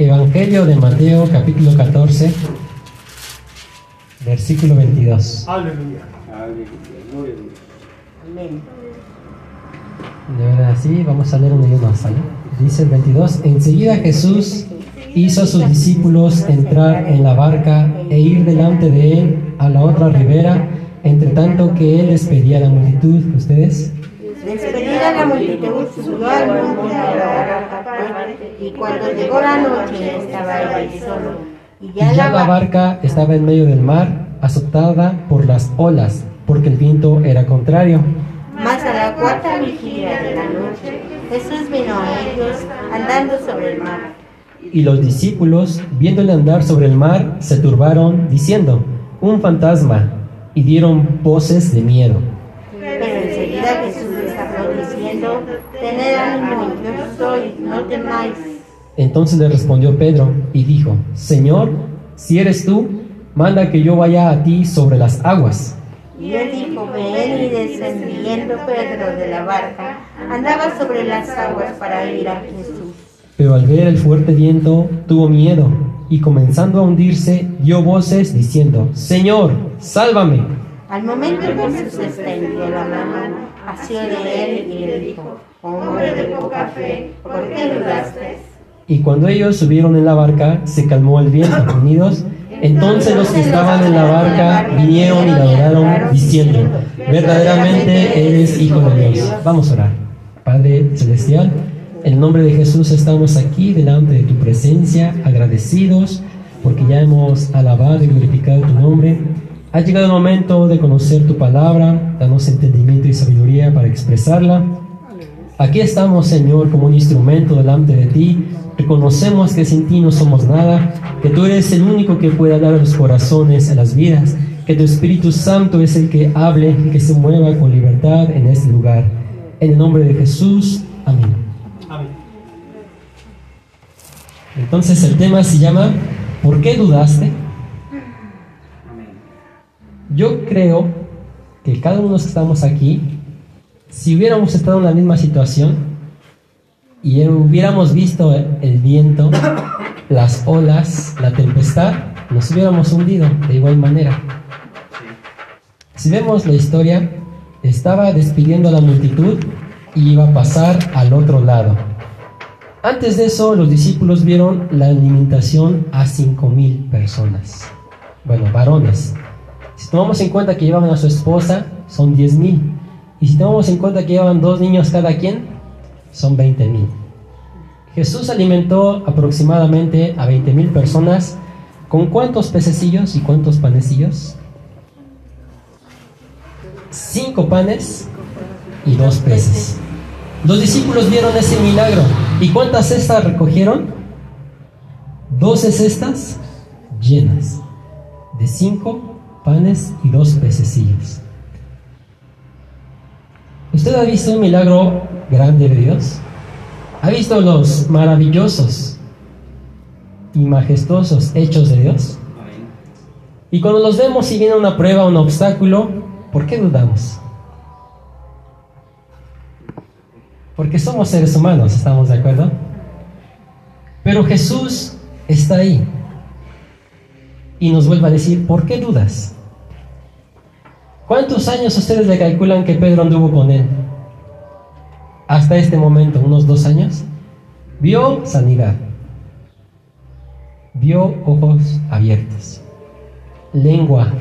Evangelio de Mateo capítulo 14, versículo 22. Aleluya. Aleluya, gloria a Dios. Amén. De verdad, sí, vamos a leer un idioma ¿sale? Dice el 22, enseguida Jesús hizo a sus discípulos entrar en la barca e ir delante de él a la otra ribera, entre tanto que él despedía a la multitud. ¿Ustedes? Despedida la multitud, subió al monte a orar y cuando llegó la noche estaba allí solo. Y Y ya ya la la barca estaba en medio del mar, azotada por las olas, porque el viento era contrario. Mas a la cuarta vigilia de la noche, Jesús vino a ellos andando sobre el mar. Y los discípulos, viéndole andar sobre el mar, se turbaron, diciendo, un fantasma, y dieron voces de miedo. Pero enseguida Jesús les habló diciendo, tened ánimo, yo soy, no temáis. Entonces le respondió Pedro y dijo, Señor, si eres tú, manda que yo vaya a ti sobre las aguas. Y él dijo, ven y descendiendo Pedro de la barca, andaba sobre las aguas para ir a Jesús. Pero al ver el fuerte viento, tuvo miedo, y comenzando a hundirse, dio voces diciendo, Señor, sálvame. Al momento Jesús extendió la mano, asió de él y le dijo, hombre de poca fe, ¿por qué dudaste? Y cuando ellos subieron en la barca, se calmó el viento, unidos. Entonces los que estaban en la barca vinieron y le adoraron, diciendo, verdaderamente eres hijo de Dios. Vamos a orar. Padre Celestial, en el nombre de Jesús estamos aquí delante de tu presencia, agradecidos porque ya hemos alabado y glorificado tu nombre. Ha llegado el momento de conocer tu palabra, danos entendimiento y sabiduría para expresarla. Aquí estamos, Señor, como un instrumento delante de ti. Reconocemos que sin ti no somos nada, que tú eres el único que puede hablar a los corazones, a las vidas, que tu Espíritu Santo es el que hable y que se mueva con libertad en este lugar. En el nombre de Jesús, amén. Amén. Entonces el tema se llama ¿Por qué dudaste? Yo creo que cada uno de los que estamos aquí, si hubiéramos estado en la misma situación y hubiéramos visto el viento, las olas, la tempestad, nos hubiéramos hundido de igual manera. Si vemos la historia, estaba despidiendo a la multitud y iba a pasar al otro lado. Antes de eso, los discípulos vieron la alimentación a cinco mil personas. Bueno, varones. Si tomamos en cuenta que llevaban a su esposa, son 10 mil. Y si tomamos en cuenta que llevaban dos niños cada quien, son 20 mil. Jesús alimentó aproximadamente a 20 mil personas. ¿Con cuántos pececillos y cuántos panecillos? Cinco panes y dos peces. Los discípulos vieron ese milagro. ¿Y cuántas cestas recogieron? Doce cestas llenas de cinco panes y dos pececillos. ¿Usted ha visto un milagro grande de Dios? ¿Ha visto los maravillosos y majestuosos hechos de Dios? Y cuando los vemos si viene una prueba, un obstáculo, ¿por qué dudamos? Porque somos seres humanos, ¿estamos de acuerdo? Pero Jesús está ahí y nos vuelve a decir, ¿por qué dudas? ¿Cuántos años ustedes le calculan que Pedro anduvo con él? Hasta este momento, unos dos años. Vio sanidad. Vio ojos abiertos. Lengua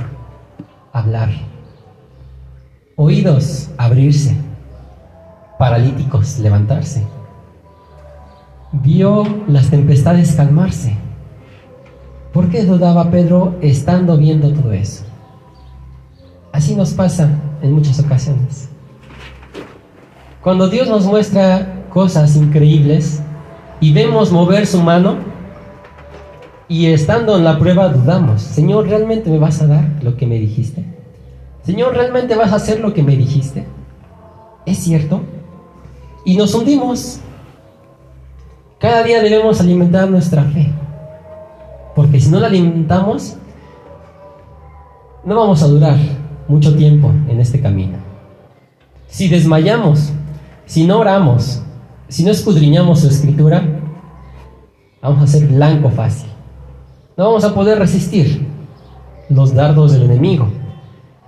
hablar. Oídos abrirse. Paralíticos levantarse. Vio las tempestades calmarse. ¿Por qué dudaba Pedro estando viendo todo eso? Así nos pasa en muchas ocasiones. Cuando Dios nos muestra cosas increíbles y vemos mover su mano y estando en la prueba dudamos, Señor, ¿realmente me vas a dar lo que me dijiste? Señor, ¿realmente vas a hacer lo que me dijiste? ¿Es cierto? Y nos hundimos. Cada día debemos alimentar nuestra fe. Porque si no la alimentamos, no vamos a durar mucho tiempo en este camino. Si desmayamos, si no oramos, si no escudriñamos su escritura, Vamos a ser blanco fácil. No vamos a poder resistir los dardos del enemigo.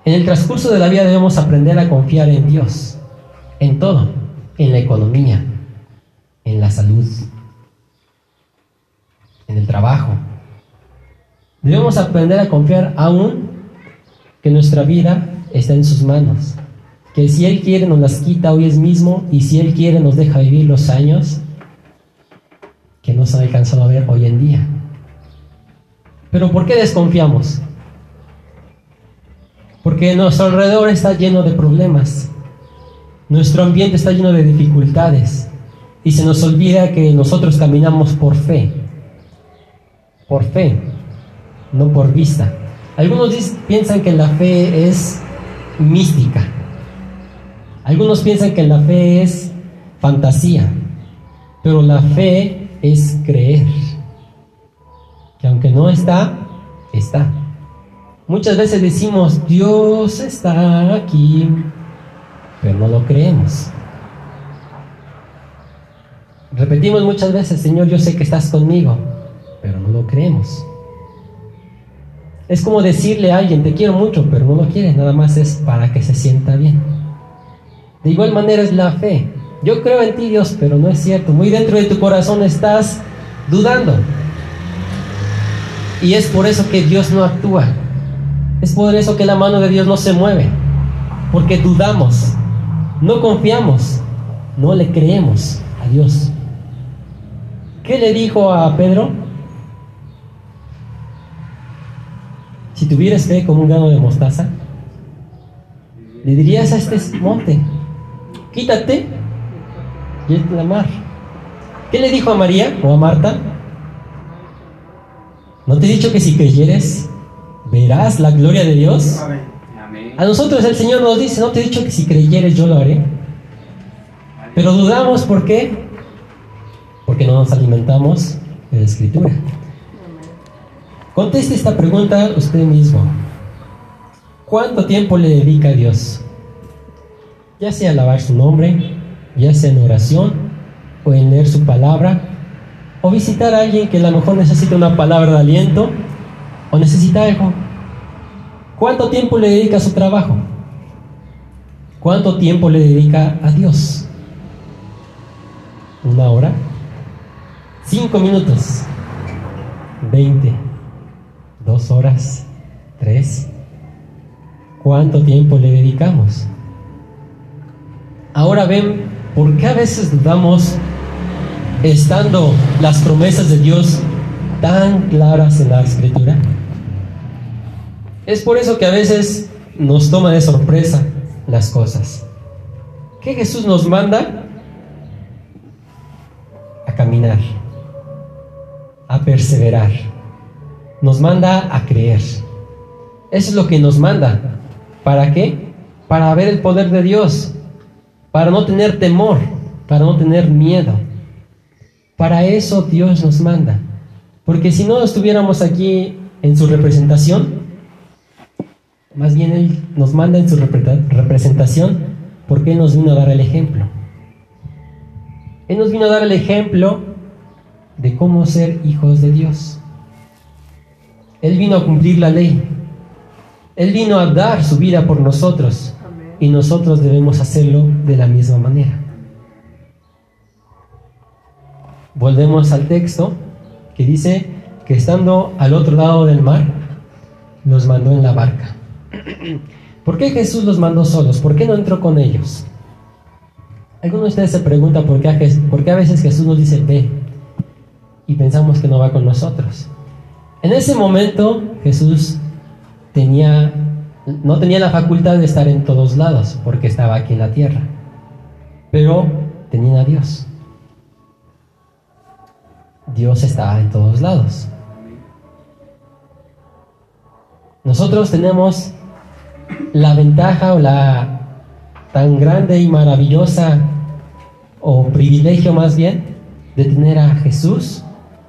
En el transcurso de la vida debemos aprender a confiar en Dios, en todo, en la economía, en la salud, en el trabajo. Debemos aprender a confiar aún que nuestra vida está en sus manos, que si Él quiere nos las quita hoy mismo y si Él quiere nos deja vivir los años que nos han alcanzado a ver hoy en día. Pero ¿por qué desconfiamos? Porque nuestro alrededor está lleno de problemas, nuestro ambiente está lleno de dificultades y se nos olvida que nosotros caminamos por fe, por fe, no por vista. Algunos piensan que la fe es mística, algunos piensan que la fe es fantasía, pero la fe es creer, que aunque no está, está. Muchas veces decimos, Dios está aquí, pero no lo creemos. Repetimos muchas veces, Señor, yo sé que estás conmigo, pero no lo creemos. Es como decirle a alguien, te quiero mucho, pero no lo quieres, nada más es para que se sienta bien. De igual manera es la fe. Yo creo en ti, Dios, pero no es cierto. Muy dentro de tu corazón estás dudando. Y es por eso que Dios no actúa. Es por eso que la mano de Dios no se mueve. Porque dudamos, no confiamos, no le creemos a Dios. ¿Qué le dijo a Pedro? Si tuvieras fe como un grano de mostaza, le dirías a este monte, quítate y es la mar. ¿Qué le dijo a María o a Marta? ¿No te he dicho que si creyeres verás la gloria de Dios? A nosotros el Señor nos dice, no te he dicho que si creyeres yo lo haré. Pero dudamos, ¿por qué? Porque no nos alimentamos de la Escritura. Conteste esta pregunta usted mismo. ¿Cuánto tiempo le dedica a Dios? Ya sea alabar su nombre, ya sea en oración, o en leer su palabra, o visitar a alguien que a lo mejor necesita una palabra de aliento, o necesita algo ¿Cuánto tiempo le dedica a su trabajo? ¿Cuánto tiempo le dedica a Dios? ¿Una hora? ¿Cinco minutos? ¿Veinte? ¿Dos horas? ¿Tres? ¿Cuánto tiempo le dedicamos? Ahora ven, ¿por qué a veces dudamos estando las promesas de Dios tan claras en la escritura? Es por eso que a veces nos toma de sorpresa las cosas. ¿Qué Jesús nos manda? A caminar, a perseverar. Nos manda a creer. Eso es lo que nos manda. ¿Para qué? Para ver el poder de Dios. Para no tener temor. Para no tener miedo. Para eso Dios nos manda. Porque si no estuviéramos aquí en su representación, más bien Él nos manda en su representación porque Él nos vino a dar el ejemplo. Él nos vino a dar el ejemplo de cómo ser hijos de Dios. Él vino a cumplir la ley. Él vino a dar su vida por nosotros y nosotros debemos hacerlo de la misma manera. Volvemos al texto que dice que estando al otro lado del mar, nos mandó en la barca. ¿Por qué Jesús los mandó solos? ¿Por qué no entró con ellos? Algunos de ustedes se preguntan por qué, a, por qué a veces Jesús nos dice ve y pensamos que no va con nosotros. En ese momento Jesús tenía, no tenía la facultad de estar en todos lados porque estaba aquí en la tierra, pero tenía a Dios. Dios estaba en todos lados. Nosotros tenemos la ventaja o la tan grande y maravillosa o privilegio más bien de tener a Jesús,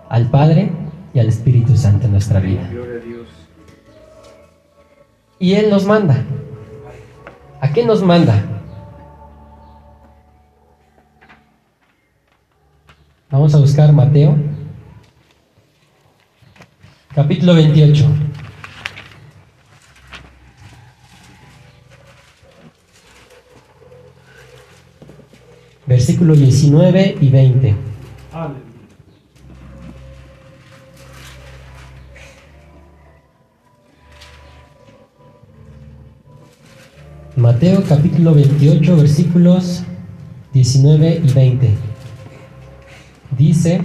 al Padre y al Espíritu Santo en nuestra vida. Y Él nos manda. ¿A qué nos manda? Vamos a buscar Mateo capítulo 28. Versículo 19 y 20. Aleluya. Mateo capítulo 28 versículos 19 y 20. Dice,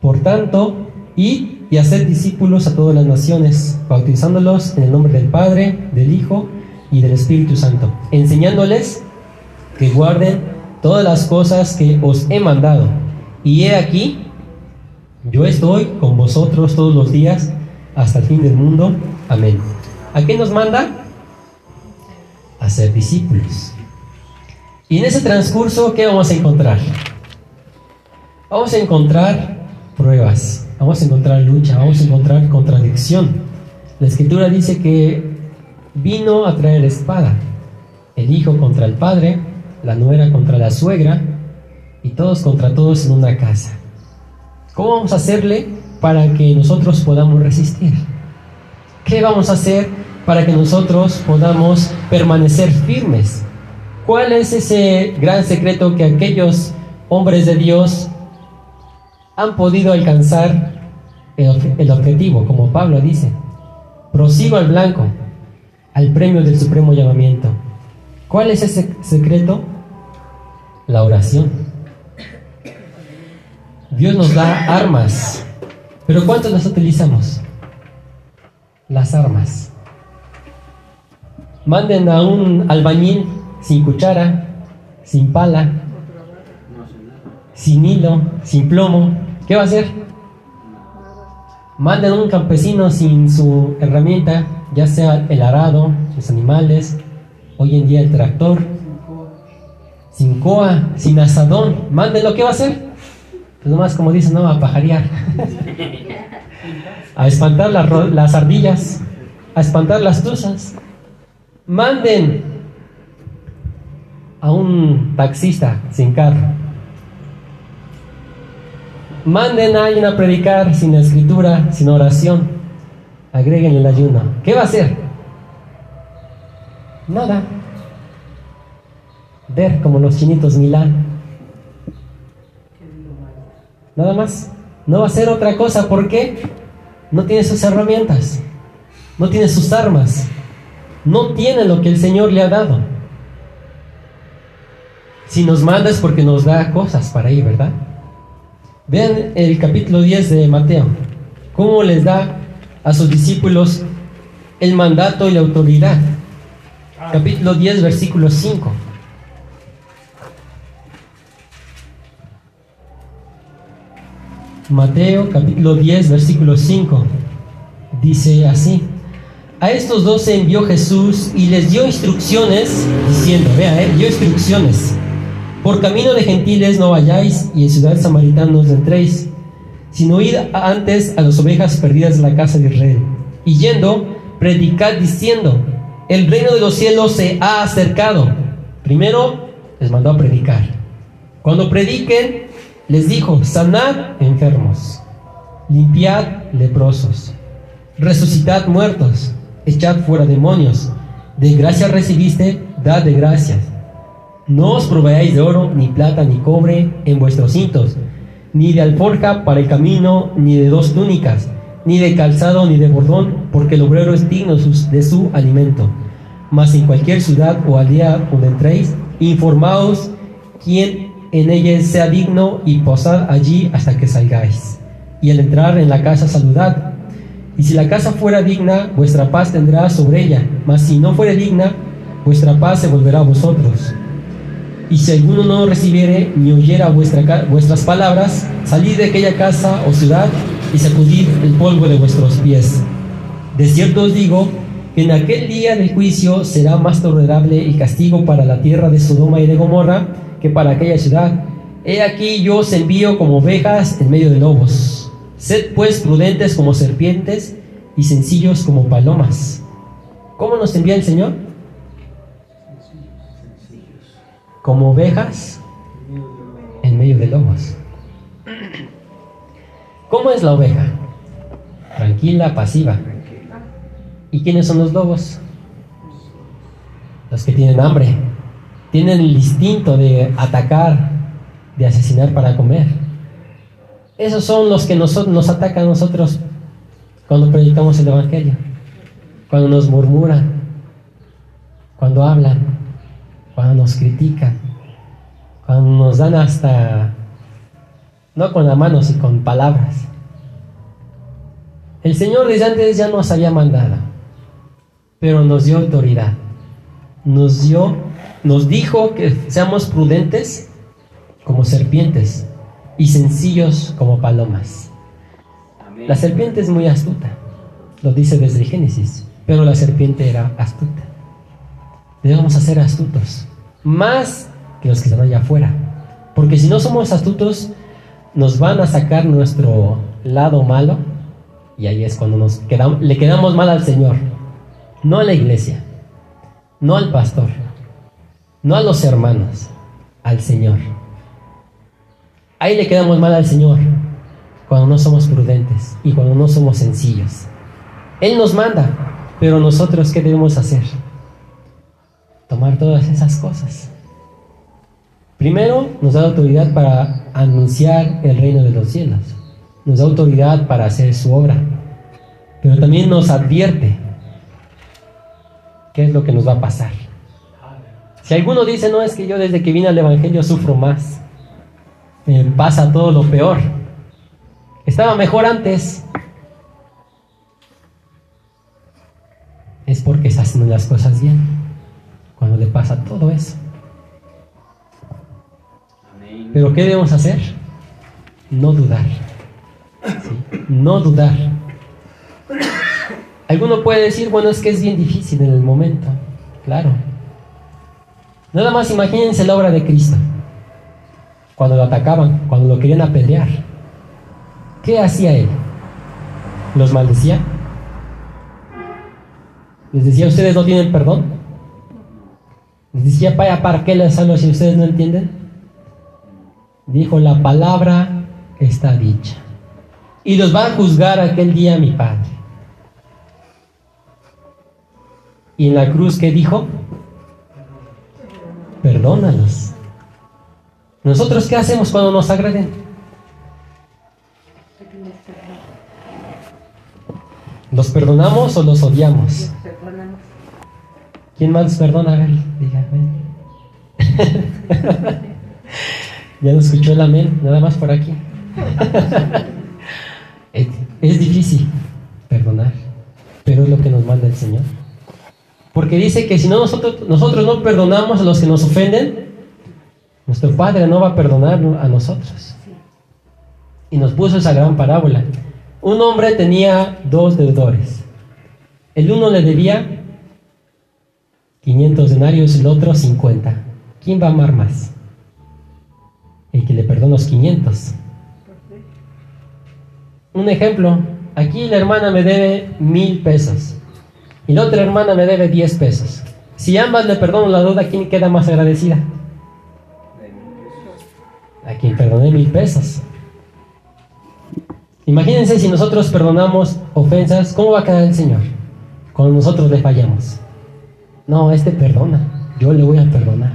por tanto, id y haced discípulos a todas las naciones, bautizándolos en el nombre del Padre, del Hijo y del Espíritu Santo, enseñándoles que guarden todas las cosas que os he mandado. Y he aquí, yo estoy con vosotros todos los días hasta el fin del mundo. Amén. ¿A qué nos manda? A ser discípulos. Y en ese transcurso, ¿qué vamos a encontrar? Vamos a encontrar pruebas, vamos a encontrar lucha, vamos a encontrar contradicción. La escritura dice que vino a traer espada, el hijo contra el padre, la nuera contra la suegra y todos contra todos en una casa. ¿Cómo vamos a hacerle para que nosotros podamos resistir? ¿Qué vamos a hacer para que nosotros podamos permanecer firmes? ¿Cuál es ese gran secreto que aquellos hombres de Dios han podido alcanzar el, objetivo, como Pablo dice? Prosigo al blanco, al premio del supremo llamamiento. ¿Cuál es ese secreto? La oración. Dios nos da armas, pero ¿cuántos las utilizamos? Las armas. Manden a un albañil sin cuchara, sin pala, sin hilo, sin plomo. ¿Qué va a hacer? Manden a un campesino sin su herramienta, ya sea el arado, sus animales, hoy en día el tractor, sin coa, sin asadón. Mándenlo, ¿qué va a hacer? Pues nomás como dicen, no, a pajarear. a espantar las, las ardillas, a espantar las tuzas. Manden a un taxista sin carro. Manden a alguien a predicar sin escritura, sin oración. Agreguen el ayuno. ¿Qué va a hacer? Nada. Ver como los chinitos Milán. Nada más. No va a hacer otra cosa. ¿Por qué? No tiene sus herramientas. No tiene sus armas. No tiene lo que el Señor le ha dado. Si nos manda es porque nos da cosas para ir, ¿verdad? Vean el capítulo 10 de Mateo, cómo les da a sus discípulos el mandato y la autoridad. Capítulo 10, versículo 5. Mateo capítulo 10, versículo 5. Dice así. A estos dos envió Jesús y les dio instrucciones, diciendo, vea, eh, dio instrucciones. Por camino de gentiles no vayáis y en ciudades samaritanos no entréis, sino id antes a las ovejas perdidas de la casa de Israel. Y yendo, predicad diciendo, el reino de los cielos se ha acercado. Primero les mandó a predicar. Cuando prediquen, les dijo, sanad enfermos, limpiad leprosos, resucitad muertos, echad fuera demonios. De gracia recibiste, dad de gracias. No os proveáis de oro, ni plata, ni cobre en vuestros cintos, ni de alforja para el camino, ni de dos túnicas, ni de calzado, ni de bordón, porque el obrero es digno de su alimento. Mas en cualquier ciudad o aldea donde entréis, informaos quién en ella sea digno y posad allí hasta que salgáis. Y al entrar en la casa saludad. Y si la casa fuera digna, vuestra paz tendrá sobre ella, mas si no fuere digna, vuestra paz se volverá a vosotros. Y si alguno no recibiere ni oyera vuestras palabras, salid de aquella casa o ciudad y sacudid el polvo de vuestros pies. De cierto os digo que en aquel día del juicio será más tolerable el castigo para la tierra de Sodoma y de Gomorra que para aquella ciudad. He aquí yo os envío como ovejas en medio de lobos. Sed pues prudentes como serpientes y sencillos como palomas. ¿Cómo nos envía el Señor? Como ovejas en medio de lobos. ¿Cómo es la oveja? tranquila, pasiva. ¿Y quiénes son los lobos? Los que tienen hambre, tienen el instinto de atacar, de asesinar para comer. Esos son los que nos, nos atacan a nosotros cuando predicamos el Evangelio, cuando nos murmuran, cuando hablan, cuando nos critican, cuando nos dan hasta, no con la mano, sino con palabras. El Señor desde antes ya nos había mandado, pero nos dio autoridad. Nos dio, nos dijo que seamos prudentes como serpientes y sencillos como palomas. La serpiente es muy astuta, lo dice desde el Génesis, pero la serpiente era astuta. Debemos ser astutos, más que los que están allá afuera, porque si no somos astutos, nos van a sacar nuestro lado malo y ahí es cuando nos quedamos, le quedamos mal al Señor, no a la iglesia, no al pastor, no a los hermanos, al Señor. Ahí le quedamos mal al Señor cuando no somos prudentes y cuando no somos sencillos. Él nos manda, pero nosotros ¿qué debemos hacer? Tomar todas esas cosas. Primero nos da autoridad para anunciar el reino de los cielos. Nos da autoridad para hacer su obra. Pero también nos advierte qué es lo que nos va a pasar. Si alguno dice, no, es que yo desde que vine al Evangelio sufro más, me pasa todo lo peor, estaba mejor antes, es porque está haciendo las cosas bien, cuando le pasa todo eso. Pero ¿qué debemos hacer? No dudar. ¿sí? No dudar. Alguno puede decir, bueno, es que es bien difícil en el momento. Claro. Nada más imagínense la obra de Cristo. Cuando lo atacaban, cuando lo querían apedrear. ¿Qué hacía él? ¿Los maldecía? ¿Les decía, ustedes no tienen perdón? ¿Les decía, vaya, ¿para qué les hablo si ustedes no entienden? Dijo, la palabra está dicha. Y los va a juzgar aquel día mi Padre. Y en la cruz, ¿qué dijo? Perdónalos. ¿Nosotros qué hacemos cuando nos agreden? ¿Los perdonamos o los odiamos? ¿Quién más perdona? A ver, diga, ven. ya no escuchó el amén, nada más por aquí. es, es difícil perdonar, pero es lo que nos manda el Señor. Porque dice que si no nosotros, nosotros no perdonamos a los que nos ofenden, nuestro Padre no va a perdonar a nosotros. Y nos puso esa gran parábola. Un hombre tenía dos deudores. El uno le debía 500 denarios, el otro 50. ¿Quién va a amar más? El que le perdona los 500. Un ejemplo, aquí la hermana me debe mil pesos y la otra hermana me debe 10 pesos. Si ambas le perdono la deuda, ¿quién queda más agradecida? A quien perdoné mil pesos. Imagínense si nosotros perdonamos ofensas, ¿cómo va a quedar el Señor? Cuando nosotros le fallamos. No, este perdona, yo le voy a perdonar.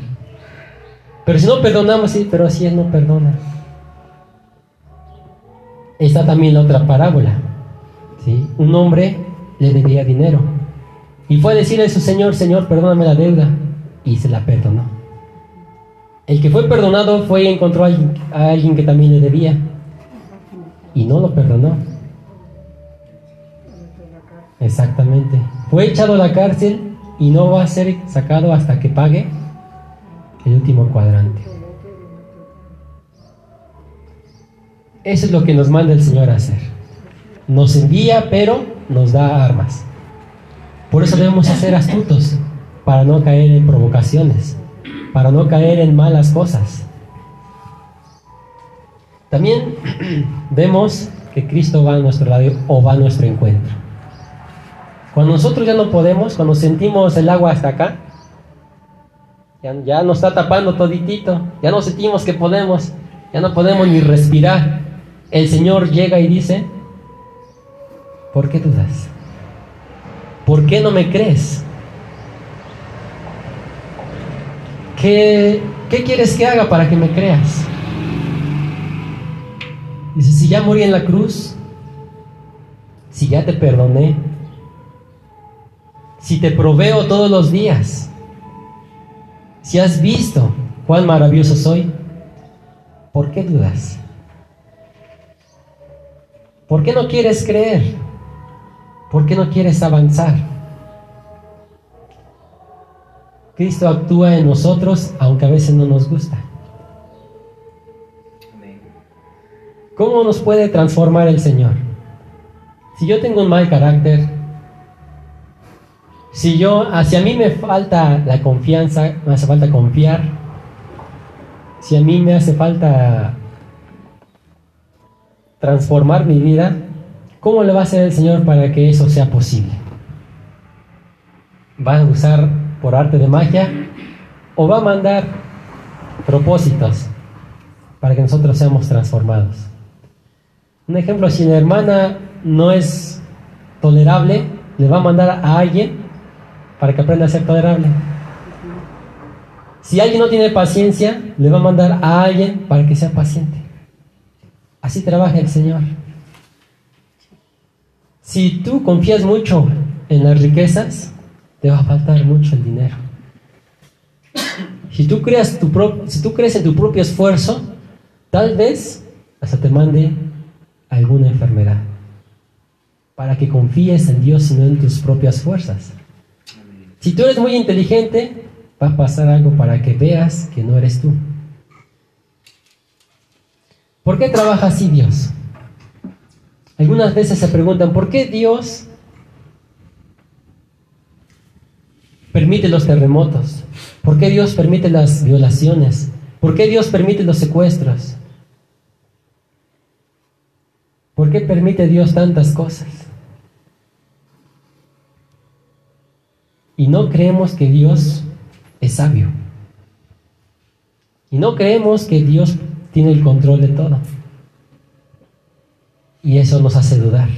Pero si no perdonamos, sí, pero así Él no perdona. Está también la otra parábola. ¿sí? Un hombre le debía dinero. Y fue a decirle a su Señor, Señor, perdóname la deuda. Y se la perdonó. El que fue perdonado fue y encontró a alguien, que también le debía. Y no lo perdonó. Exactamente. Fue echado a la cárcel y no va a ser sacado hasta que pague el último cuadrante. Eso es lo que nos manda el Señor a hacer. Nos envía, pero nos da armas. Por eso debemos ser astutos, para no caer en provocaciones, para no caer en malas cosas. También vemos que Cristo va a nuestro lado o va a nuestro encuentro. Cuando nosotros ya no podemos, cuando sentimos el agua hasta acá, ya, ya nos está tapando toditito, ya no sentimos que podemos, ya no podemos ni respirar. El Señor llega y dice, ¿Por qué dudas? ¿Por qué no me crees? ¿Qué, qué quieres que haga para que me creas? Dice, si ya morí en la cruz, si ya te perdoné, si te proveo todos los días, si has visto cuán maravilloso soy, ¿por qué dudas? ¿Por qué no quieres creer? ¿Por qué no quieres avanzar? Cristo actúa en nosotros aunque a veces no nos gusta. ¿Cómo nos puede transformar el Señor? Si yo tengo un mal carácter, si yo, hacia mí me falta la confianza, me hace falta confiar, si a mí me hace falta transformar mi vida, ¿cómo le va a hacer el Señor para que eso sea posible? ¿Va a usar por arte de magia o va a mandar propósitos para que nosotros seamos transformados? Un ejemplo, si la hermana no es tolerable, le va a mandar a alguien para que aprenda a ser tolerable. Si alguien no tiene paciencia, le va a mandar a alguien para que sea paciente. Así trabaja el Señor. Si tú confías mucho en las riquezas, te va a faltar mucho el dinero. Si tú creas, crees en tu propio esfuerzo, tal vez hasta te mande alguna enfermedad. Para que confíes en Dios y no en tus propias fuerzas. Si tú eres muy inteligente, va a pasar algo para que veas que no eres tú. ¿Por qué trabaja así Dios? Algunas veces se preguntan, ¿por qué Dios permite los terremotos? ¿Por qué Dios permite las violaciones? ¿Por qué Dios permite los secuestros? ¿Por qué permite Dios tantas cosas? Y no creemos que Dios es sabio. Y no creemos que Dios tiene el control de todo. Y eso nos hace dudar.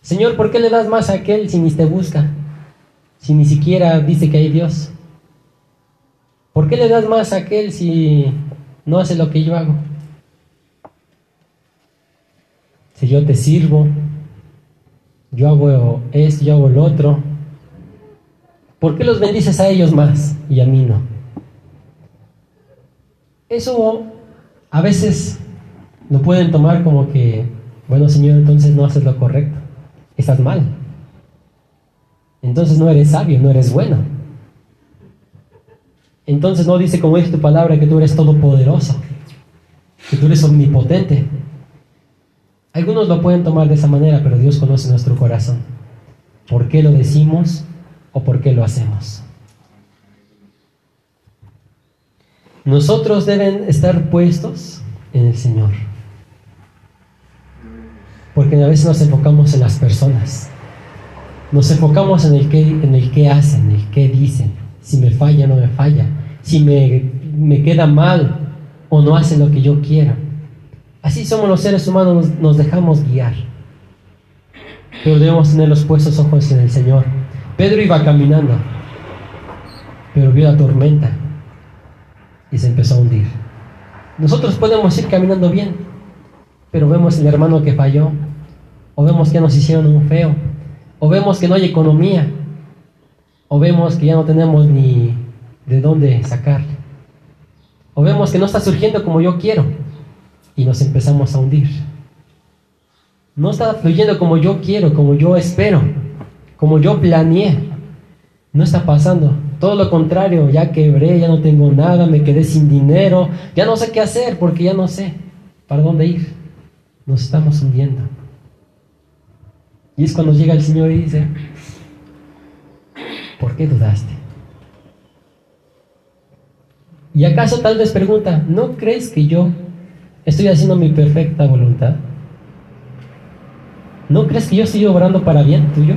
Señor, ¿por qué le das más a aquel si ni te busca? Si ni siquiera dice que hay Dios. ¿Por qué le das más a aquel si no hace lo que yo hago? Si yo te sirvo, yo hago esto, yo hago lo otro, ¿por qué los bendices a ellos más y a mí no? Eso a veces lo pueden tomar como que, bueno Señor, entonces no haces lo correcto, estás mal. Entonces no eres sabio, no eres bueno. Entonces no dice como dice tu palabra que tú eres todopoderoso, que tú eres omnipotente. Algunos lo pueden tomar de esa manera, pero Dios conoce nuestro corazón. ¿Por qué lo decimos o por qué lo hacemos? Nosotros deben estar puestos en el Señor. Porque a veces nos enfocamos en las personas. Nos enfocamos en el que hacen, en el que dicen. Si me falla, no me falla. Si me, me queda mal o no hace lo que yo quiero. Así somos los seres humanos, nos, nos dejamos guiar. Pero debemos tener los puestos ojos en el Señor. Pedro iba caminando, pero vio la tormenta y se empezó a hundir. Nosotros podemos ir caminando bien, pero vemos el hermano que falló, o vemos que nos hicieron un feo, o vemos que no hay economía, o vemos que ya no tenemos ni de dónde sacar, o vemos que no está surgiendo como yo quiero y nos empezamos a hundir. No está fluyendo como yo quiero, como yo espero, como yo planeé. No está pasando. Todo lo contrario, ya quebré, ya no tengo nada, me quedé sin dinero, ya no sé qué hacer porque ya no sé para dónde ir. Nos estamos hundiendo. Y es cuando llega el Señor y dice, ¿por qué dudaste? Y acaso tal vez pregunta, ¿no crees que yo estoy haciendo mi perfecta voluntad? ¿No crees que yo estoy obrando para bien tuyo?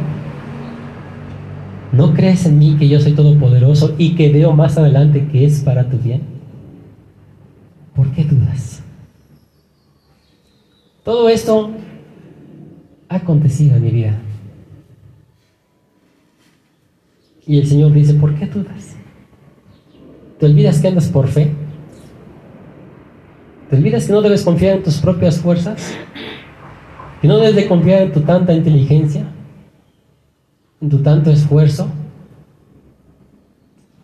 ¿No crees en mí que yo soy todopoderoso y que veo más adelante que es para tu bien? ¿Por qué dudas? Todo esto ha acontecido en mi vida. Y el Señor dice, ¿por qué dudas? ¿Te olvidas que andas por fe? ¿Te olvidas que no debes confiar en tus propias fuerzas? ¿Que no debes de confiar en tu tanta inteligencia? ¿En tu tanto esfuerzo?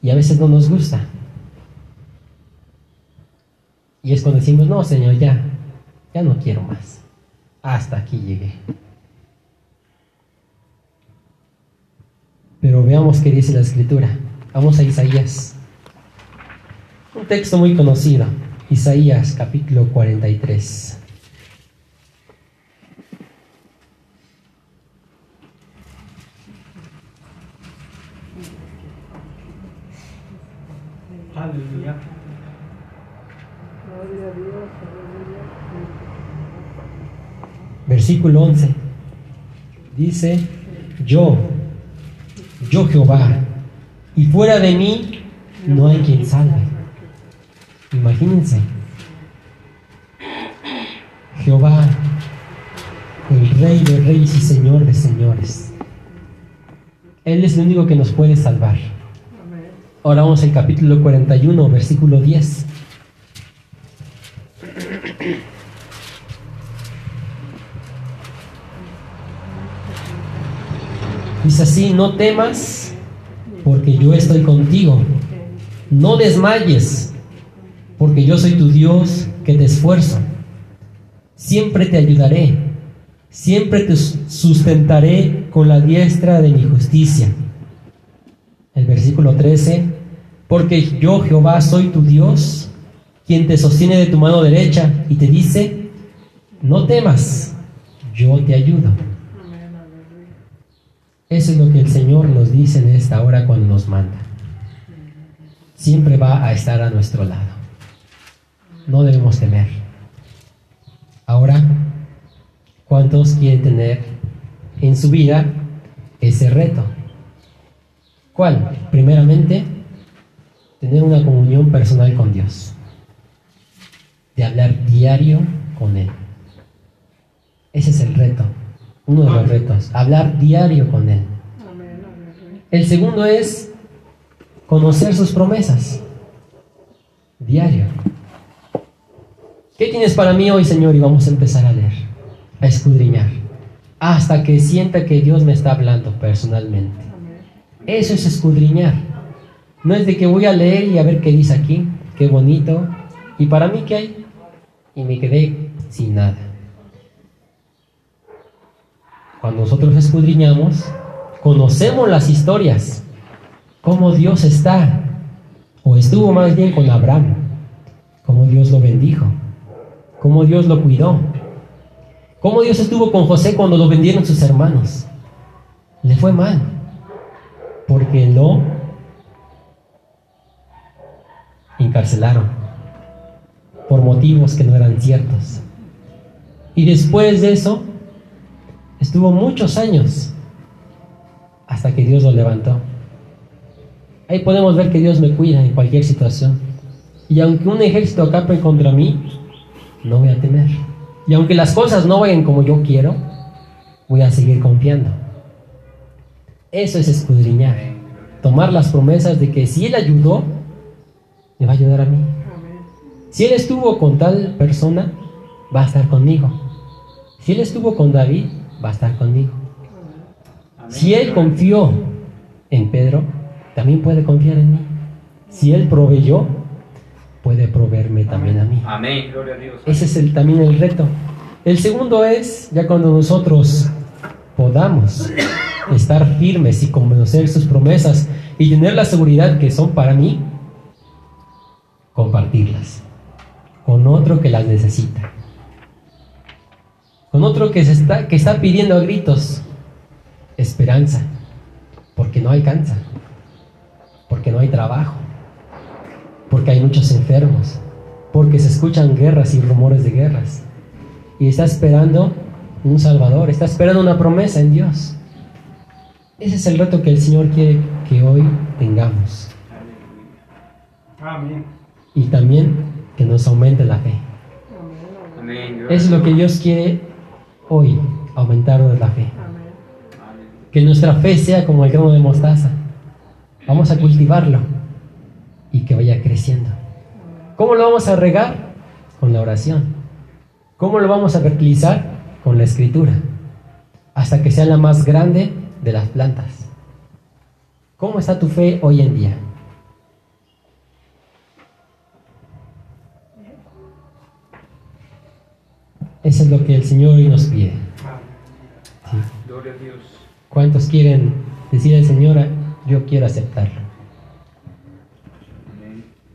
Y a veces no nos gusta. Y es cuando decimos, no, Señor, ya, ya no quiero más. Hasta aquí llegué. Pero veamos qué dice la escritura. Vamos a Isaías. Un texto muy conocido. Isaías capítulo 43. Aleluya. Versículo 11. Dice, yo, yo Jehová, y fuera de mí no hay quien salve. Imagínense. Jehová, el Rey de reyes y Señor de señores. Él es el único que nos puede salvar. Ahora vamos al capítulo 41, versículo 10. Dice así, no temas, porque yo estoy contigo. No desmayes, porque yo soy tu Dios que te esfuerzo. Siempre te ayudaré, siempre te sustentaré con la diestra de mi justicia. El versículo 13, porque yo Jehová soy tu Dios, quien te sostiene de tu mano derecha y te dice, no temas, yo te ayudo. Eso es lo que el Señor nos dice en esta hora cuando nos manda. Siempre va a estar a nuestro lado. No debemos temer. Ahora, ¿cuántos quieren tener en su vida ese reto? ¿Cuál? Primeramente, tener una comunión personal con Dios. De hablar diario con Él. Ese es el reto uno de los retos, hablar diario con Él. El segundo es conocer sus promesas, diario. ¿Qué tienes para mí hoy, Señor? Y vamos a empezar a leer, a escudriñar, hasta que sienta que Dios me está hablando personalmente. Eso es escudriñar. No es de que voy a leer y a ver qué dice aquí, qué bonito, y para mí qué hay, y me quedé sin nada. Cuando nosotros escudriñamos, conocemos las historias, cómo Dios está, o estuvo más bien con Abraham, cómo Dios lo bendijo, cómo Dios lo cuidó, cómo Dios estuvo con José cuando lo vendieron sus hermanos. Le fue mal, porque lo encarcelaron por motivos que no eran ciertos. Y después de eso, Estuvo muchos años hasta que Dios lo levantó. Ahí podemos ver que Dios me cuida en cualquier situación. Y aunque un ejército acape contra mí, no voy a temer. Y aunque las cosas no vayan como yo quiero, voy a seguir confiando. Eso es escudriñar. Tomar las promesas de que si Él ayudó, me va a ayudar a mí. Si Él estuvo con tal persona, va a estar conmigo. Si Él estuvo con David, va a estar conmigo. Si Él confió en Pedro, también puede confiar en mí. Si Él proveyó, puede proveerme también a mí. Amén. Gloria a Dios. Ese es el, también el reto. El segundo es, ya cuando nosotros podamos estar firmes y conocer sus promesas y tener la seguridad que son para mí, compartirlas con otro que las necesita con otro que, se está, que está pidiendo a gritos esperanza, porque no alcanza, porque no hay trabajo, porque hay muchos enfermos, porque se escuchan guerras y rumores de guerras. Y está esperando un Salvador, está esperando una promesa en Dios. Ese es el reto que el Señor quiere que hoy tengamos. Amén. Y también que nos aumente la fe. Amén. Es lo que Dios quiere hoy aumentarnos la fe. Que nuestra fe sea como el grano de mostaza. Vamos a cultivarlo y que vaya creciendo. ¿Cómo lo vamos a regar? Con la oración. ¿Cómo lo vamos a fertilizar? Con la escritura. Hasta que sea la más grande de las plantas. ¿Cómo está tu fe hoy en día? Eso es lo que el Señor hoy nos pide. Sí. Gloria a Dios. ¿Cuántos quieren decir al Señor, yo quiero aceptarlo?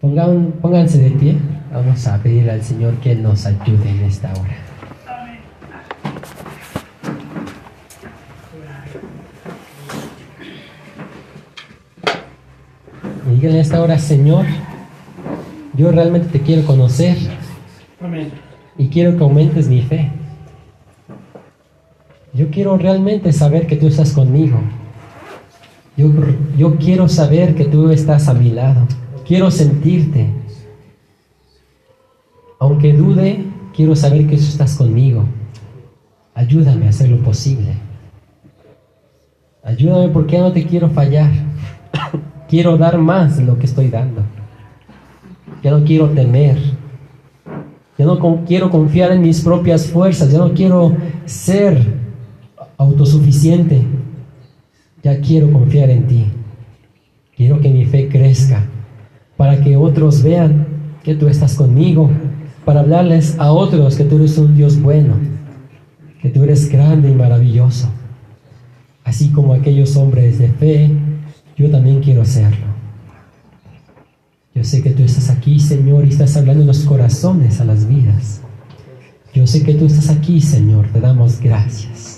Pongan, pónganse de pie. Vamos a pedirle al Señor que Él nos ayude en esta hora. Y digan en esta hora, Señor, yo realmente te quiero conocer Amén. Y quiero que aumentes mi fe. Yo quiero realmente saber que tú estás conmigo. Yo, yo quiero saber que tú estás a mi lado. Quiero sentirte. Aunque dude, quiero saber que tú estás conmigo. Ayúdame a hacer lo posible. Ayúdame porque no te quiero fallar. Quiero dar más de lo que estoy dando. Ya no quiero temer. Ya no quiero confiar en mis propias fuerzas. Ya no quiero ser autosuficiente. Ya quiero confiar en ti. Quiero que mi fe crezca para que otros vean que tú estás conmigo, para hablarles a otros que tú eres un Dios bueno, que tú eres grande y maravilloso. Así como aquellos hombres de fe, yo también quiero serlo. Yo sé que tú estás aquí, Señor, y estás hablando los corazones a las vidas. Yo sé que tú estás aquí, Señor, te damos gracias.